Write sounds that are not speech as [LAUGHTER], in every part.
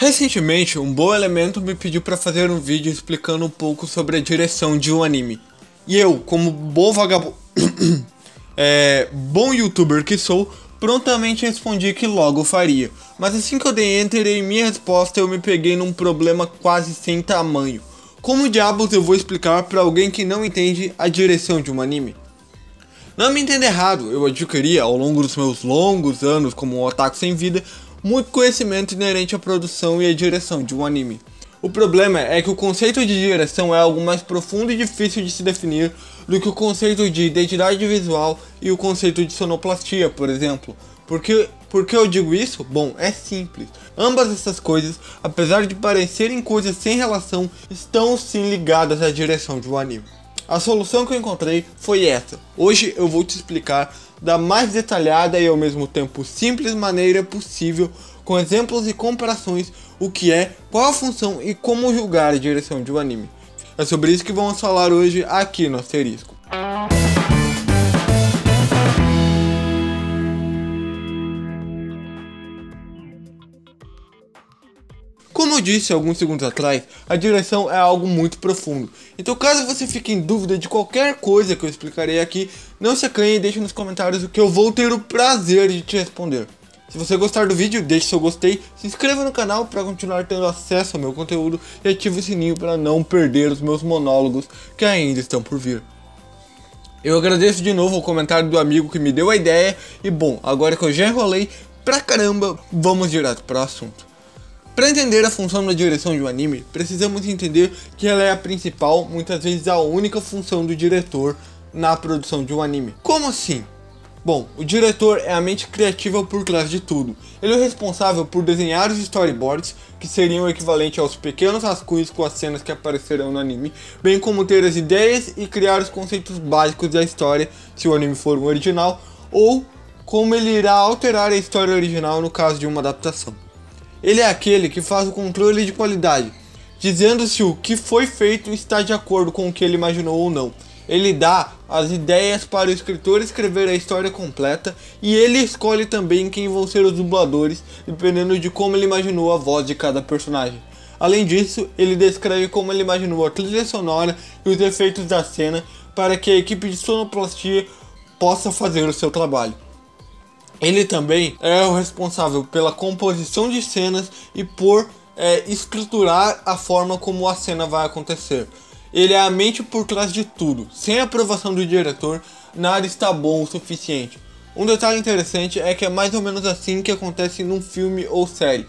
Recentemente, um bom elemento me pediu para fazer um vídeo explicando um pouco sobre a direção de um anime. E eu, como bom vagabundo, [COUGHS] é, bom youtuber que sou, prontamente respondi que logo faria. Mas assim que eu dei enter em minha resposta, eu me peguei num problema quase sem tamanho. Como diabos eu vou explicar para alguém que não entende a direção de um anime? Não me entenda errado, eu adquiri ao longo dos meus longos anos como um otaku sem vida muito conhecimento inerente à produção e à direção de um anime. O problema é que o conceito de direção é algo mais profundo e difícil de se definir do que o conceito de identidade visual e o conceito de sonoplastia, por exemplo. Por que, por que eu digo isso? Bom, é simples. Ambas essas coisas, apesar de parecerem coisas sem relação, estão sim ligadas à direção de um anime. A solução que eu encontrei foi essa. Hoje eu vou te explicar da mais detalhada e ao mesmo tempo simples maneira possível, com exemplos e comparações, o que é, qual a função e como julgar a direção de um anime. É sobre isso que vamos falar hoje aqui no Asterisco. Eu disse alguns segundos atrás, a direção é algo muito profundo. Então, caso você fique em dúvida de qualquer coisa que eu explicarei aqui, não se acanhe e deixe nos comentários o que eu vou ter o prazer de te responder. Se você gostar do vídeo, deixe seu gostei, se inscreva no canal para continuar tendo acesso ao meu conteúdo e ative o sininho para não perder os meus monólogos que ainda estão por vir. Eu agradeço de novo o comentário do amigo que me deu a ideia e bom, agora que eu já enrolei pra caramba, vamos direto para o assunto. Para entender a função da direção de um anime, precisamos entender que ela é a principal, muitas vezes a única função do diretor na produção de um anime. Como assim? Bom, o diretor é a mente criativa por trás de tudo. Ele é responsável por desenhar os storyboards, que seriam o equivalente aos pequenos rascunhos com as cenas que aparecerão no anime, bem como ter as ideias e criar os conceitos básicos da história, se o anime for um original, ou como ele irá alterar a história original no caso de uma adaptação. Ele é aquele que faz o controle de qualidade, dizendo se o que foi feito está de acordo com o que ele imaginou ou não. Ele dá as ideias para o escritor escrever a história completa e ele escolhe também quem vão ser os dubladores, dependendo de como ele imaginou a voz de cada personagem. Além disso, ele descreve como ele imaginou a trilha sonora e os efeitos da cena para que a equipe de sonoplastia possa fazer o seu trabalho. Ele também é o responsável pela composição de cenas e por é, estruturar a forma como a cena vai acontecer. Ele é a mente por trás de tudo. Sem a aprovação do diretor, nada está bom o suficiente. Um detalhe interessante é que é mais ou menos assim que acontece num filme ou série,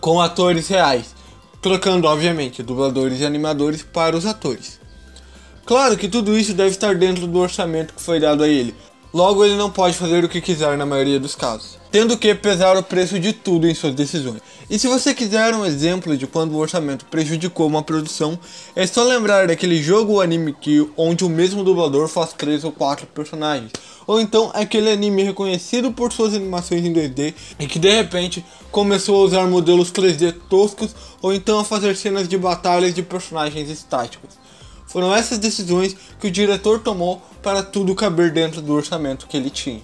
com atores reais, trocando obviamente dubladores e animadores para os atores. Claro que tudo isso deve estar dentro do orçamento que foi dado a ele, Logo, ele não pode fazer o que quiser na maioria dos casos, tendo que pesar o preço de tudo em suas decisões. E se você quiser um exemplo de quando o orçamento prejudicou uma produção, é só lembrar daquele jogo ou anime que, onde o mesmo dublador faz três ou quatro personagens, ou então aquele anime reconhecido por suas animações em 2D e que de repente começou a usar modelos 3D toscos ou então a fazer cenas de batalhas de personagens estáticos. Foram essas decisões que o diretor tomou para tudo caber dentro do orçamento que ele tinha.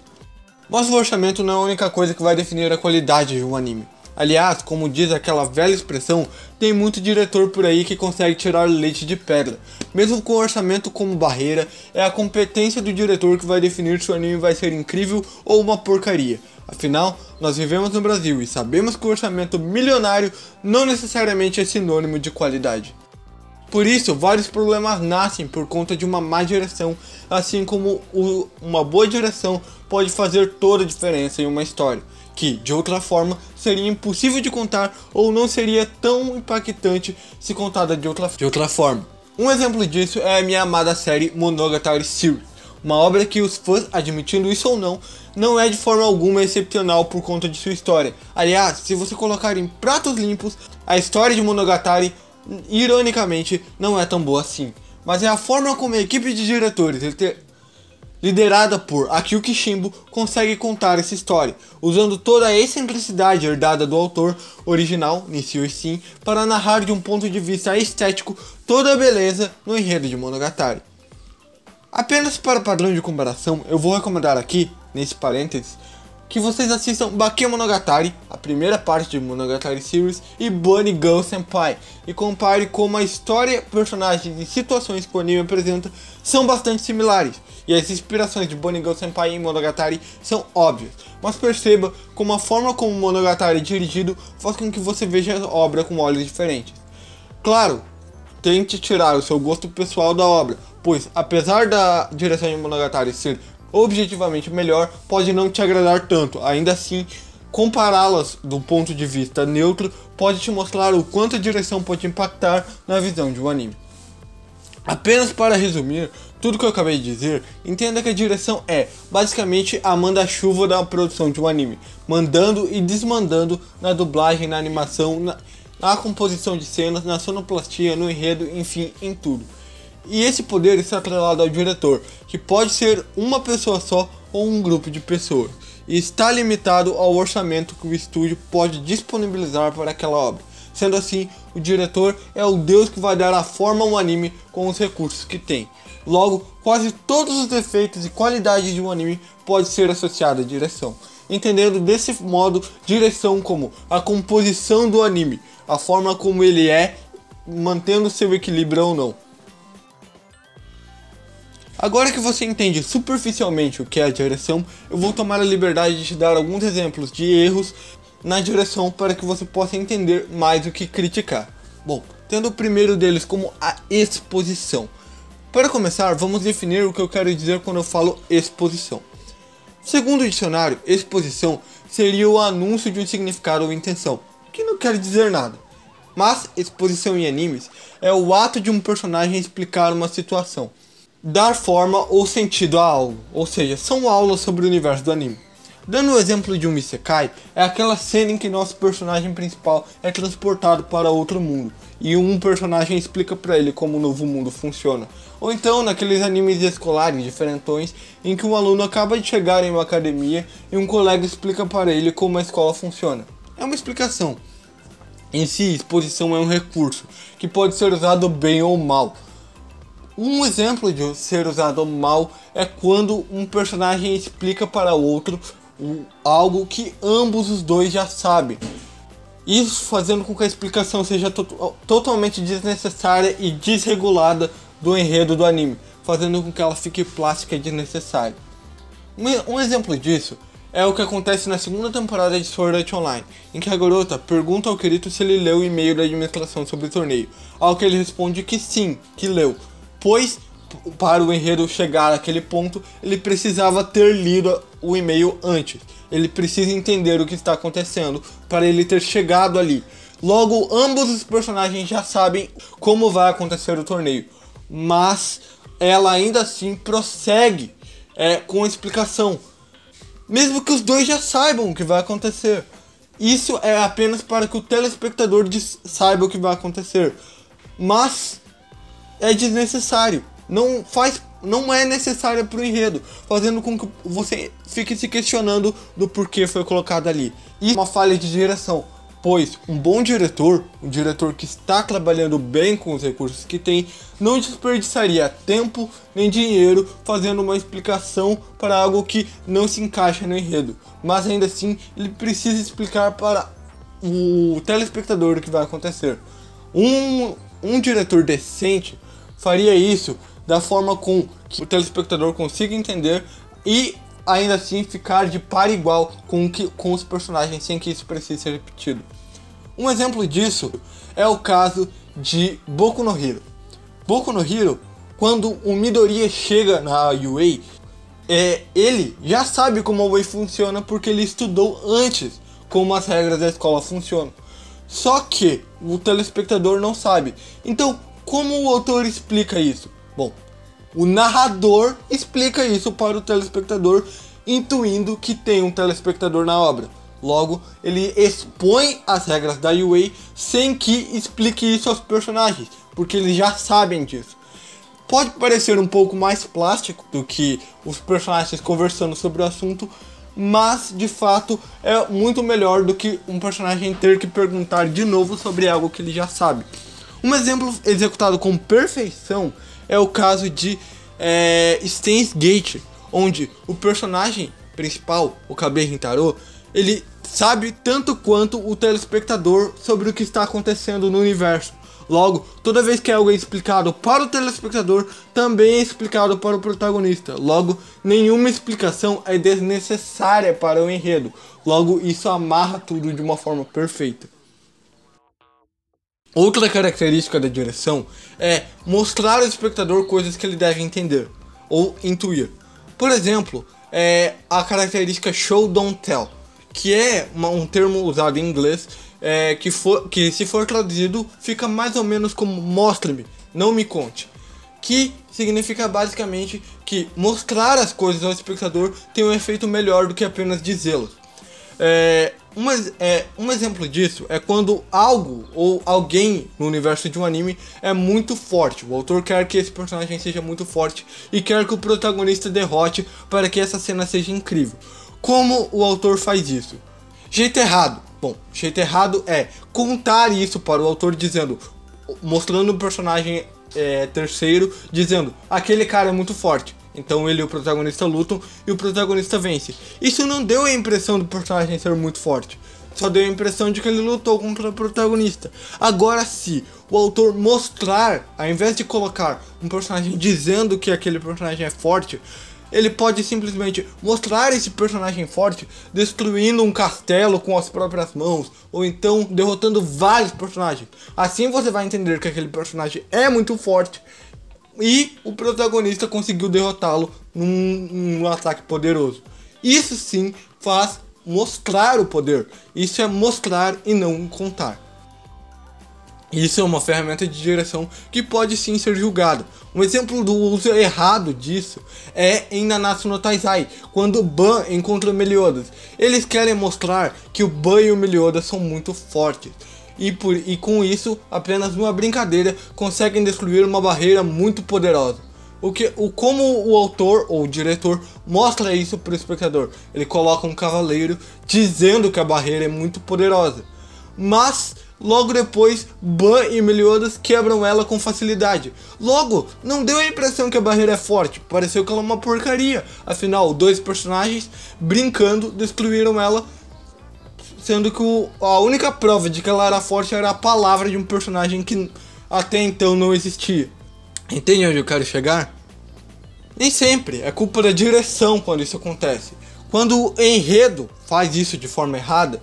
Mas o orçamento não é a única coisa que vai definir a qualidade de um anime. Aliás, como diz aquela velha expressão, tem muito diretor por aí que consegue tirar leite de pedra. Mesmo com o orçamento como barreira, é a competência do diretor que vai definir se o anime vai ser incrível ou uma porcaria. Afinal, nós vivemos no Brasil e sabemos que o orçamento milionário não necessariamente é sinônimo de qualidade. Por isso, vários problemas nascem por conta de uma má direção, assim como o, uma boa direção pode fazer toda a diferença em uma história, que de outra forma seria impossível de contar ou não seria tão impactante se contada de outra, de outra forma. Um exemplo disso é a minha amada série Monogatari Series, uma obra que os fãs, admitindo isso ou não, não é de forma alguma excepcional por conta de sua história. Aliás, se você colocar em pratos limpos, a história de Monogatari ironicamente, não é tão boa assim. Mas é a forma como a equipe de diretores, liderada por Akio Kishimbo, consegue contar essa história, usando toda a excentricidade herdada do autor original, Nishio Sim, para narrar de um ponto de vista estético toda a beleza no enredo de Monogatari. Apenas para padrão de comparação, eu vou recomendar aqui, nesse parênteses, que vocês assistam Bakemonogatari, a primeira parte de Monogatari Series, e Bunny Girl Senpai, e compare como a história, personagens e situações que o anime apresenta são bastante similares, e as inspirações de Bunny Girl Senpai em Monogatari são óbvias, mas perceba como a forma como Monogatari é dirigido faz com que você veja a obra com olhos diferentes. Claro, tente tirar o seu gosto pessoal da obra, pois apesar da direção de Monogatari ser objetivamente melhor, pode não te agradar tanto. Ainda assim, compará-las do ponto de vista neutro pode te mostrar o quanto a direção pode impactar na visão de um anime. Apenas para resumir tudo que eu acabei de dizer, entenda que a direção é basicamente a manda-chuva da produção de um anime, mandando e desmandando na dublagem, na animação, na, na composição de cenas, na sonoplastia, no enredo, enfim, em tudo. E esse poder está atrelado ao diretor, que pode ser uma pessoa só ou um grupo de pessoas, e está limitado ao orçamento que o estúdio pode disponibilizar para aquela obra. Sendo assim, o diretor é o deus que vai dar a forma ao anime com os recursos que tem. Logo, quase todos os defeitos e qualidades de um anime pode ser associado à direção. Entendendo desse modo direção como a composição do anime, a forma como ele é, mantendo seu equilíbrio ou não. Agora que você entende superficialmente o que é a direção, eu vou tomar a liberdade de te dar alguns exemplos de erros na direção para que você possa entender mais o que criticar. Bom, tendo o primeiro deles como a exposição. Para começar, vamos definir o que eu quero dizer quando eu falo exposição. Segundo o dicionário, exposição seria o anúncio de um significado ou intenção, que não quer dizer nada. Mas exposição em animes é o ato de um personagem explicar uma situação, dar forma ou sentido a algo, ou seja, são aulas sobre o universo do anime. Dando o exemplo de um Isekai, é aquela cena em que nosso personagem principal é transportado para outro mundo e um personagem explica para ele como o novo mundo funciona. Ou então naqueles animes escolares diferentões em que um aluno acaba de chegar em uma academia e um colega explica para ele como a escola funciona. É uma explicação. Em si, exposição é um recurso que pode ser usado bem ou mal. Um exemplo de ser usado mal é quando um personagem explica para outro algo que ambos os dois já sabem. Isso fazendo com que a explicação seja to totalmente desnecessária e desregulada do enredo do anime, fazendo com que ela fique plástica e desnecessária. Um, exemplo disso é o que acontece na segunda temporada de Sword Art Online, em que a garota pergunta ao Kirito se ele leu o e-mail da administração sobre o torneio, ao que ele responde que sim, que leu, pois para o enredo chegar àquele ponto, ele precisava ter lido o e-mail antes. Ele precisa entender o que está acontecendo para ele ter chegado ali. Logo, ambos os personagens já sabem como vai acontecer o torneio, mas ela ainda assim prossegue é, com a explicação, mesmo que os dois já saibam o que vai acontecer. Isso é apenas para que o telespectador saiba o que vai acontecer, mas é desnecessário não faz não é necessária para o enredo, fazendo com que você fique se questionando do porquê foi colocado ali. E uma falha de direção, pois um bom diretor, um diretor que está trabalhando bem com os recursos que tem, não desperdiçaria tempo nem dinheiro fazendo uma explicação para algo que não se encaixa no enredo. Mas ainda assim, ele precisa explicar para o telespectador o que vai acontecer. Um, um diretor decente faria isso da forma com que o telespectador consiga entender e ainda assim ficar de par igual com, que, com os personagens sem que isso precise ser repetido. Um exemplo disso é o caso de Boku no Hero. Boku no quando o Midoriya chega na UA, é, ele já sabe como a UA funciona porque ele estudou antes como as regras da escola funcionam. Só que o telespectador não sabe. Então, como o autor explica isso? Bom, o narrador explica isso para o telespectador, intuindo que tem um telespectador na obra. Logo, ele expõe as regras da UA sem que explique isso aos personagens, porque eles já sabem disso. Pode parecer um pouco mais plástico do que os personagens conversando sobre o assunto, mas de fato é muito melhor do que um personagem ter que perguntar de novo sobre algo que ele já sabe. Um exemplo executado com perfeição é o caso de é, Steins Gate, onde o personagem principal, o Kabe Rintaro, ele sabe tanto quanto o telespectador sobre o que está acontecendo no universo. Logo, toda vez que algo é explicado para o telespectador, também é explicado para o protagonista. Logo, nenhuma explicação é desnecessária para o enredo. Logo, isso amarra tudo de uma forma perfeita. Outra característica da direção é mostrar ao espectador coisas que ele deve entender ou intuir. Por exemplo, é a característica show don't tell, que é uma, um termo usado em inglês é, que, for, que se for traduzido fica mais ou menos como mostre-me, não me conte. Que significa basicamente que mostrar as coisas ao espectador tem um efeito melhor do que apenas dizê-las. É, é, um exemplo disso é quando algo ou alguém no universo de um anime é muito forte. O autor quer que esse personagem seja muito forte e quer que o protagonista derrote para que essa cena seja incrível. Como o autor faz isso? Jeito errado. Bom, jeito errado é contar isso para o autor dizendo, mostrando o personagem é, terceiro, dizendo aquele cara é muito forte. Então ele e o protagonista lutam e o protagonista vence. Isso não deu a impressão do personagem ser muito forte. Só deu a impressão de que ele lutou contra o protagonista. Agora, se o autor mostrar, ao invés de colocar um personagem dizendo que aquele personagem é forte, ele pode simplesmente mostrar esse personagem forte destruindo um castelo com as próprias mãos, ou então derrotando vários personagens. Assim você vai entender que aquele personagem é muito forte e o protagonista conseguiu derrotá-lo num, num ataque poderoso. Isso sim faz mostrar o poder. Isso é mostrar e não contar. Isso é uma ferramenta de direção que pode sim ser julgada. Um exemplo do uso errado disso é em Nanatsu no Taizai, quando Ban encontra Meliodas. Eles querem mostrar que o Ban e o Meliodas são muito fortes e, por, e com isso, apenas uma brincadeira, conseguem destruir uma barreira muito poderosa. O que, o, como o autor ou o diretor mostra isso para o espectador? Ele coloca um cavaleiro dizendo que a barreira é muito poderosa, mas logo depois Ban e Meliodas quebram ela com facilidade. Logo, não deu a impressão que a barreira é forte, pareceu que ela é uma porcaria. Afinal, dois personagens brincando destruíram ela sendo que o, a única prova de que ela era forte era a palavra de um personagem que até então não existia. Entende onde eu quero chegar? Nem sempre, é culpa da direção quando isso acontece. Quando o enredo faz isso de forma errada,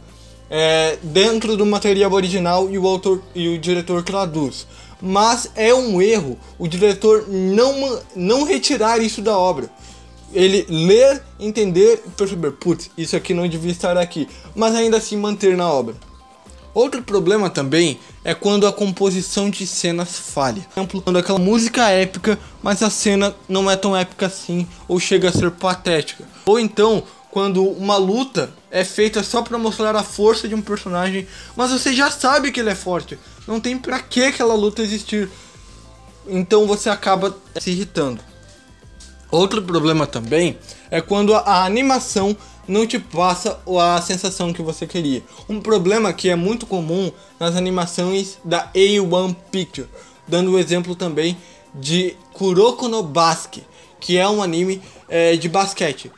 é dentro do material original e o autor e o diretor traduz. Mas é um erro o diretor não, não retirar isso da obra ele ler, entender e perceber, putz, isso aqui não devia estar aqui, mas ainda assim manter na obra. Outro problema também é quando a composição de cenas falha. Por exemplo, quando aquela música é épica, mas a cena não é tão épica assim, ou chega a ser patética. Ou então, quando uma luta é feita só para mostrar a força de um personagem, mas você já sabe que ele é forte. Não tem para que aquela luta existir. Então você acaba se irritando. Outro problema também é quando a animação não te passa a sensação que você queria. Um problema que é muito comum nas animações da A1 Picture, dando o exemplo também de Kuroko no Basque, que é um anime é, de basquete.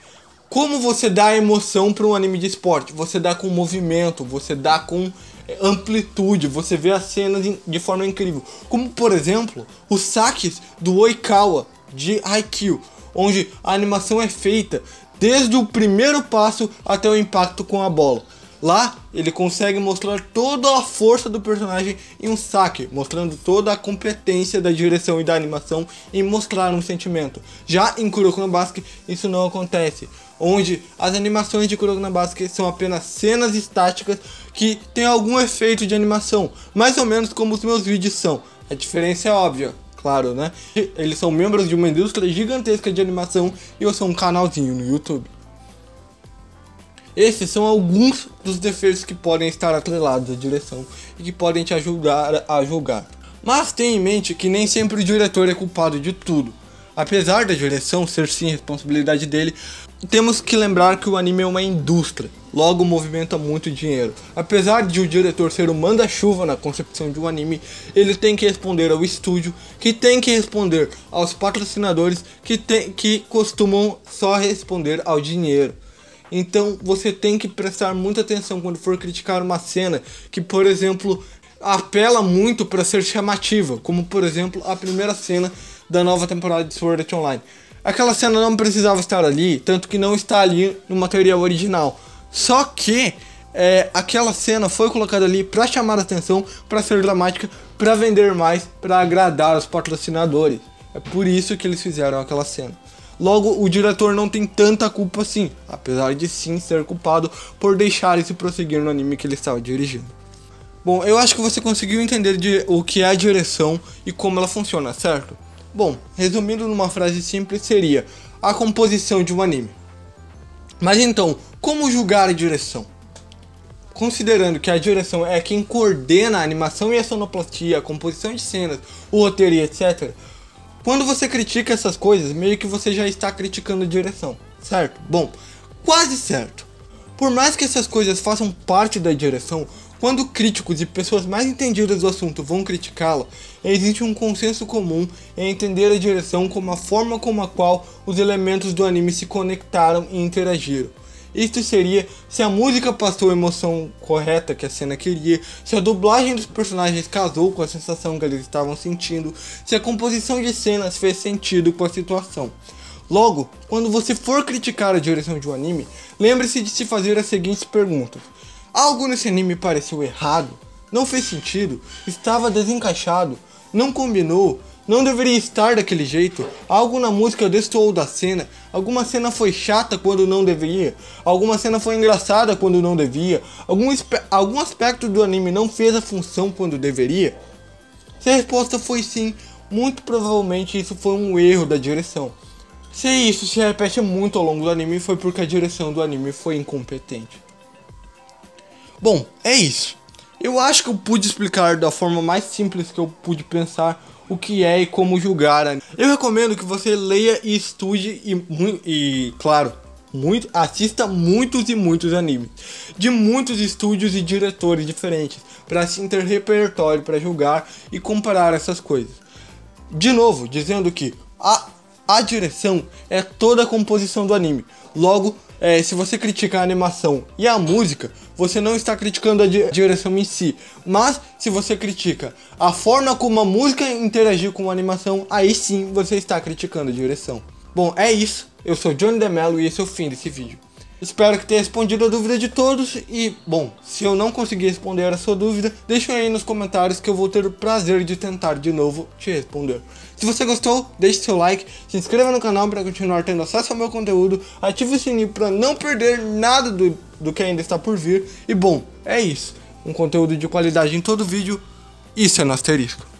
Como você dá emoção para um anime de esporte? Você dá com movimento, você dá com é, amplitude, você vê as cenas de forma incrível. Como por exemplo, os saques do Oikawa de Haikyuu onde a animação é feita desde o primeiro passo até o impacto com a bola. Lá ele consegue mostrar toda a força do personagem em um saque, mostrando toda a competência da direção e da animação em mostrar um sentimento. Já em Kuroko no Basket isso não acontece, onde as animações de Kuroko no Basket são apenas cenas estáticas que têm algum efeito de animação, mais ou menos como os meus vídeos são. A diferença é óbvia, claro, né? [LAUGHS] Eles são membros de uma indústria gigantesca de animação e eu sou um canalzinho no YouTube. Esses são alguns dos defeitos que podem estar atrelados à direção e que podem te ajudar a julgar. Mas tenha em mente que nem sempre o diretor é culpado de tudo. Apesar da direção ser sim responsabilidade dele, temos que lembrar que o anime é uma indústria, logo movimenta muito dinheiro. Apesar de o diretor ser o manda-chuva na concepção de um anime, ele tem que responder ao estúdio, que tem que responder aos patrocinadores, que, tem, que costumam só responder ao dinheiro. Então você tem que prestar muita atenção quando for criticar uma cena que, por exemplo, apela muito para ser chamativa, como por exemplo a primeira cena da nova temporada de Sword Art Online. Aquela cena não precisava estar ali, tanto que não está ali no material original. Só que é, aquela cena foi colocada ali para chamar a atenção, para ser dramática, para vender mais, para agradar os patrocinadores. É por isso que eles fizeram aquela cena. Logo, o diretor não tem tanta culpa assim, apesar de sim ser culpado por deixar isso prosseguir no anime que ele estava dirigindo. Bom, eu acho que você conseguiu entender de, o que é a direção e como ela funciona, certo? Bom, resumindo numa frase simples, seria a composição de um anime. Mas então, como julgar a direção? Considerando que a direção é quem coordena a animação e a sonoplastia, a composição de cenas, o roteiro e etc. Quando você critica essas coisas, meio que você já está criticando a direção, certo? Bom, quase certo. Por mais que essas coisas façam parte da direção, quando críticos e pessoas mais entendidas do assunto vão criticá-la, existe um consenso comum em entender a direção como a forma como a qual os elementos do anime se conectaram e interagiram. Isto seria se a música passou a emoção correta que a cena queria, se a dublagem dos personagens casou com a sensação que eles estavam sentindo, se a composição de cenas fez sentido com a situação. Logo, quando você for criticar a direção de um anime, lembre-se de se fazer as seguintes perguntas: Algo nesse anime pareceu errado? Não fez sentido? Estava desencaixado? Não combinou? não deveria estar daquele jeito. Algo na música destoou da cena. Alguma cena foi chata quando não deveria. Alguma cena foi engraçada quando não devia. Algum, algum aspecto do anime não fez a função quando deveria. Se a resposta foi sim, muito provavelmente isso foi um erro da direção. Se isso se repete muito ao longo do anime, foi porque a direção do anime foi incompetente. Bom, é isso. Eu acho que eu pude explicar da forma mais simples que eu pude pensar o que é e como julgar. Eu recomendo que você leia e estude e, e claro, muito, assista muitos e muitos animes de muitos estúdios e diretores diferentes para assim ter repertório para julgar e comparar essas coisas. De novo, dizendo que a, a direção é toda a composição do anime. Logo, é, se você critica a animação e a música, você não está criticando a direção em si. Mas se você critica a forma como a música interagiu com a animação, aí sim você está criticando a direção. Bom, é isso. Eu sou Johnny Demelo e esse é o fim desse vídeo. Espero que tenha respondido a dúvida de todos e, bom, se eu não conseguir responder a sua dúvida, deixe aí nos comentários que eu vou ter o prazer de tentar de novo te responder. Se você gostou, deixe seu like, se inscreva no canal para continuar tendo acesso ao meu conteúdo, ative o sininho para não perder nada do, do que ainda está por vir. E bom, é isso. Um conteúdo de qualidade em todo vídeo, isso é no asterisco.